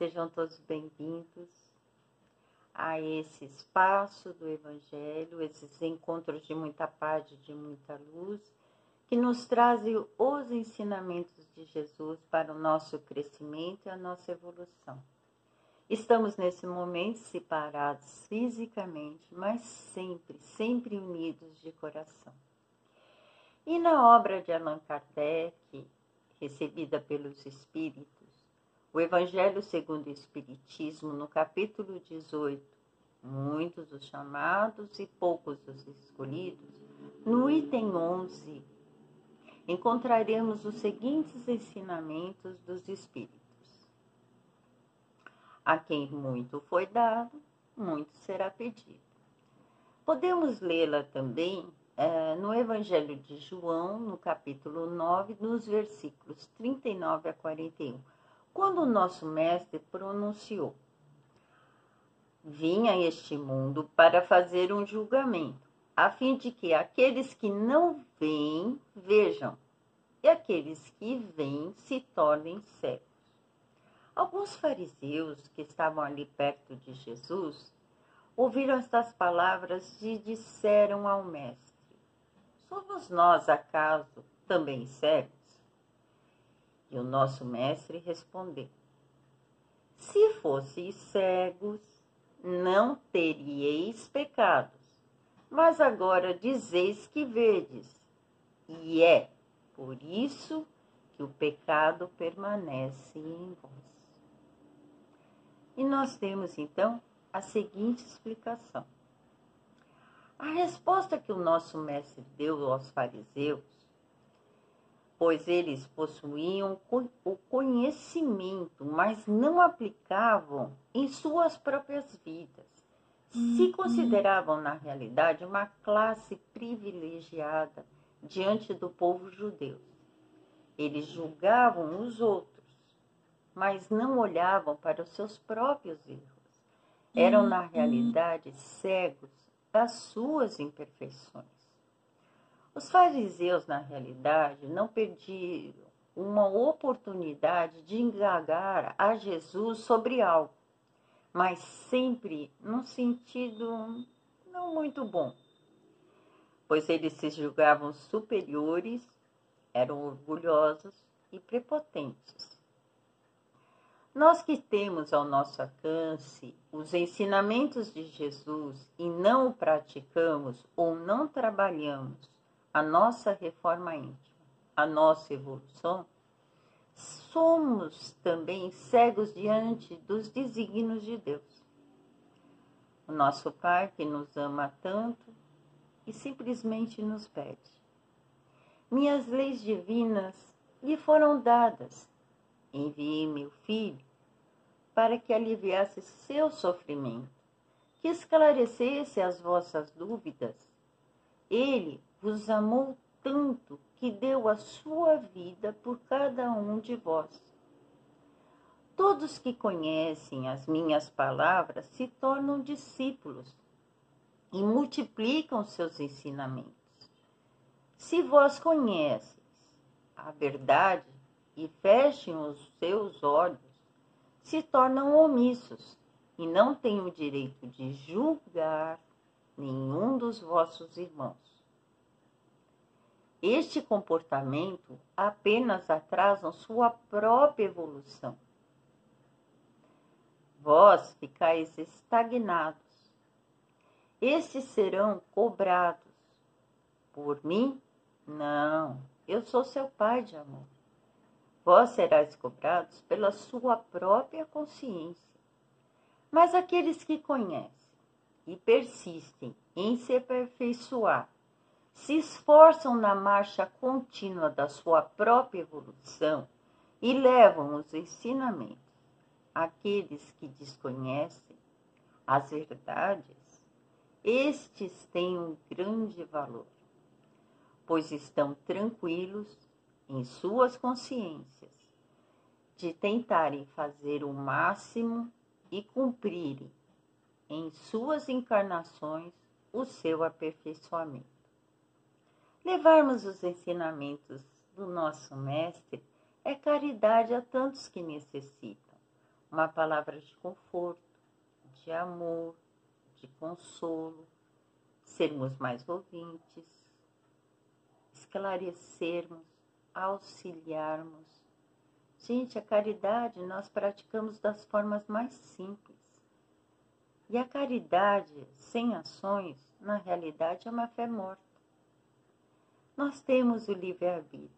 Sejam todos bem-vindos a esse espaço do Evangelho, esses encontros de muita paz, de muita luz, que nos trazem os ensinamentos de Jesus para o nosso crescimento e a nossa evolução. Estamos nesse momento separados fisicamente, mas sempre, sempre unidos de coração. E na obra de Allan Kardec, recebida pelos Espíritos, o Evangelho segundo o Espiritismo, no capítulo 18, muitos os chamados e poucos os escolhidos, no item 11, encontraremos os seguintes ensinamentos dos Espíritos. A quem muito foi dado, muito será pedido. Podemos lê-la também é, no Evangelho de João, no capítulo 9, nos versículos 39 a 41, quando o nosso Mestre pronunciou: Vim a este mundo para fazer um julgamento, a fim de que aqueles que não veem vejam, e aqueles que veem se tornem cegos. Alguns fariseus que estavam ali perto de Jesus ouviram estas palavras e disseram ao Mestre: Somos nós, acaso, também cegos? E o nosso Mestre respondeu: Se fosseis cegos, não teríeis pecados, mas agora dizeis que vedes, e é por isso que o pecado permanece em vós. E nós temos então a seguinte explicação. A resposta que o nosso mestre deu aos fariseus, pois eles possuíam o conhecimento, mas não aplicavam em suas próprias vidas. Se uhum. consideravam, na realidade, uma classe privilegiada diante do povo judeu. Eles julgavam os outros mas não olhavam para os seus próprios erros. Eram, na uhum. realidade, cegos das suas imperfeições. Os fariseus, na realidade, não perdiam uma oportunidade de indagar a Jesus sobre algo, mas sempre num sentido não muito bom, pois eles se julgavam superiores, eram orgulhosos e prepotentes. Nós que temos ao nosso alcance os ensinamentos de Jesus e não o praticamos ou não trabalhamos a nossa reforma íntima, a nossa evolução, somos também cegos diante dos desígnios de Deus. O nosso Pai que nos ama tanto e simplesmente nos pede. Minhas leis divinas lhe foram dadas Enviei meu filho para que aliviasse seu sofrimento, que esclarecesse as vossas dúvidas. Ele vos amou tanto que deu a sua vida por cada um de vós. Todos que conhecem as minhas palavras se tornam discípulos e multiplicam seus ensinamentos. Se vós conheces a verdade, e fechem os seus olhos, se tornam omissos e não têm o direito de julgar nenhum dos vossos irmãos. Este comportamento apenas atrasam sua própria evolução. Vós ficais estagnados. Estes serão cobrados. Por mim? Não, eu sou seu pai de amor. Vós serás cobrados pela sua própria consciência. Mas aqueles que conhecem e persistem em se aperfeiçoar, se esforçam na marcha contínua da sua própria evolução e levam os ensinamentos àqueles que desconhecem as verdades, estes têm um grande valor, pois estão tranquilos em suas consciências de tentarem fazer o máximo e cumprirem em suas encarnações o seu aperfeiçoamento. Levarmos os ensinamentos do nosso Mestre é caridade a tantos que necessitam, uma palavra de conforto, de amor, de consolo, sermos mais ouvintes, esclarecermos, auxiliarmos. Gente, a caridade nós praticamos das formas mais simples. E a caridade sem ações, na realidade, é uma fé morta. Nós temos o livre-arbítrio,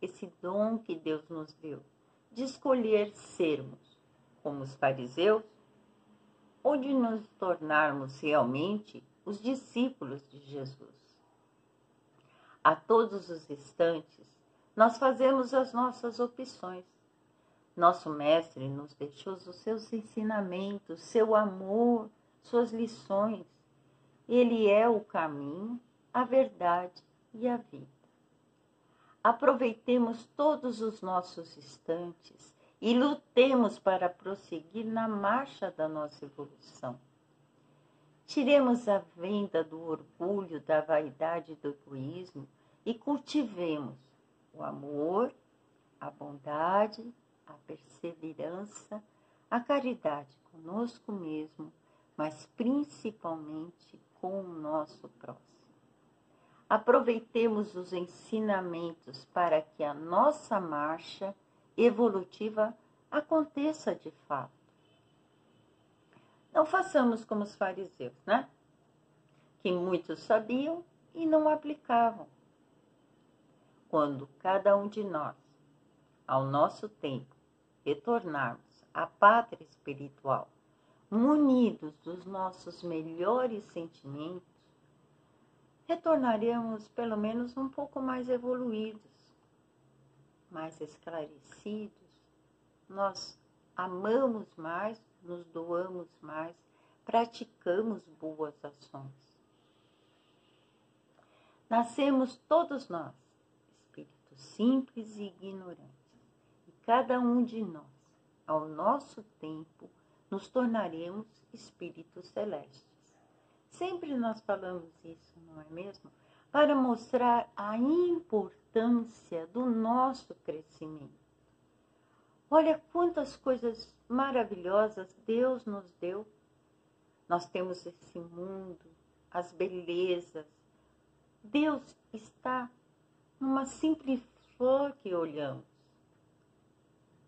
esse dom que Deus nos deu, de escolher sermos como os fariseus ou de nos tornarmos realmente os discípulos de Jesus. A todos os instantes, nós fazemos as nossas opções. Nosso Mestre nos deixou os seus ensinamentos, seu amor, suas lições. Ele é o caminho, a verdade e a vida. Aproveitemos todos os nossos instantes e lutemos para prosseguir na marcha da nossa evolução. Tiremos a venda do orgulho, da vaidade e do egoísmo e cultivemos o amor, a bondade, a perseverança, a caridade conosco mesmo, mas principalmente com o nosso próximo. Aproveitemos os ensinamentos para que a nossa marcha evolutiva aconteça de fato. Não façamos como os fariseus, né? Que muitos sabiam e não aplicavam. Quando cada um de nós, ao nosso tempo, retornarmos à pátria espiritual, munidos dos nossos melhores sentimentos, retornaremos pelo menos um pouco mais evoluídos, mais esclarecidos, nós amamos mais, nos doamos mais, praticamos boas ações. Nascemos todos nós, espíritos simples e ignorantes, e cada um de nós, ao nosso tempo, nos tornaremos espíritos celestes. Sempre nós falamos isso, não é mesmo? Para mostrar a importância do nosso crescimento. Olha quantas coisas maravilhosas Deus nos deu. Nós temos esse mundo, as belezas. Deus está numa simples flor que olhamos.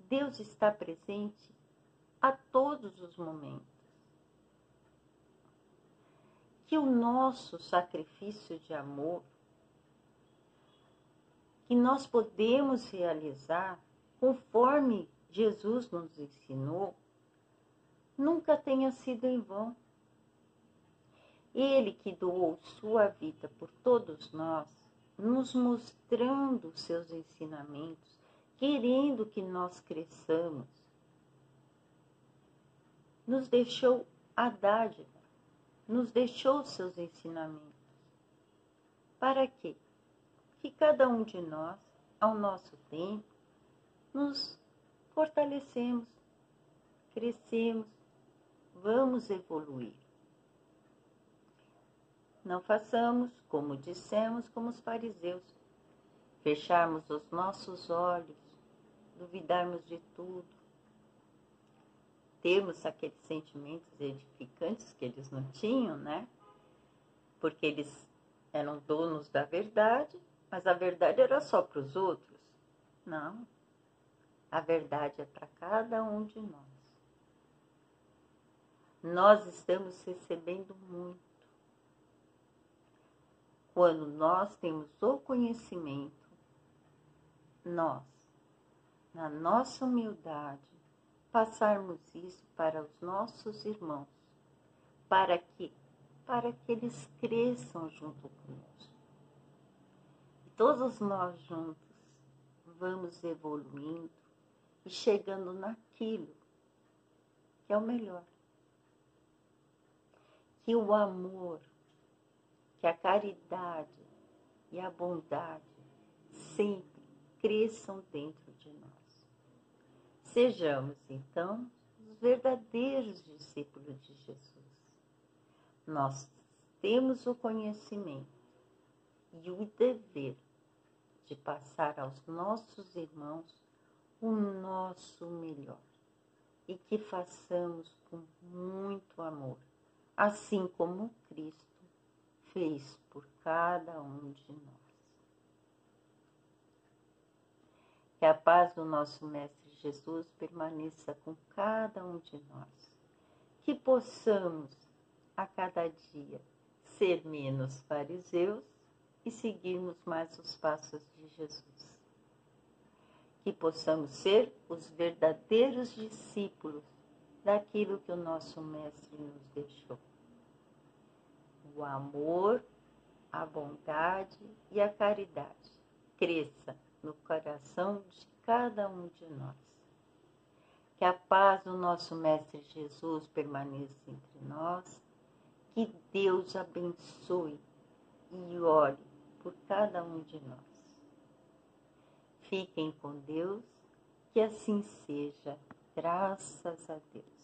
Deus está presente a todos os momentos. Que o nosso sacrifício de amor que nós podemos realizar conforme Jesus nos ensinou, nunca tenha sido em vão. Ele que doou sua vida por todos nós, nos mostrando seus ensinamentos, querendo que nós cresçamos, nos deixou a dádiva, nos deixou seus ensinamentos. Para quê? que cada um de nós, ao nosso tempo, nos fortalecemos, crescemos, vamos evoluir. Não façamos, como dissemos, como os fariseus, fecharmos os nossos olhos, duvidarmos de tudo, termos aqueles sentimentos edificantes que eles não tinham, né? Porque eles eram donos da verdade mas a verdade era só para os outros? Não. A verdade é para cada um de nós. Nós estamos recebendo muito. Quando nós temos o conhecimento, nós, na nossa humildade, passarmos isso para os nossos irmãos, para que para que eles cresçam junto conosco todos nós juntos vamos evoluindo e chegando naquilo que é o melhor. Que o amor, que a caridade e a bondade sempre cresçam dentro de nós. Sejamos, então, os verdadeiros discípulos de Jesus. Nós temos o conhecimento e o dever de passar aos nossos irmãos o nosso melhor. e que façamos com muito amor, assim como Cristo fez por cada um de nós. Que a paz do nosso Mestre Jesus permaneça com cada um de nós. Que possamos, a cada dia, ser menos fariseus e seguirmos mais os passos de Jesus. Que possamos ser os verdadeiros discípulos daquilo que o nosso Mestre nos deixou. O amor, a bondade e a caridade cresça no coração de cada um de nós. Que a paz do nosso Mestre Jesus permaneça entre nós. Que Deus abençoe e ore por cada um de nós. Fiquem com Deus, que assim seja, graças a Deus.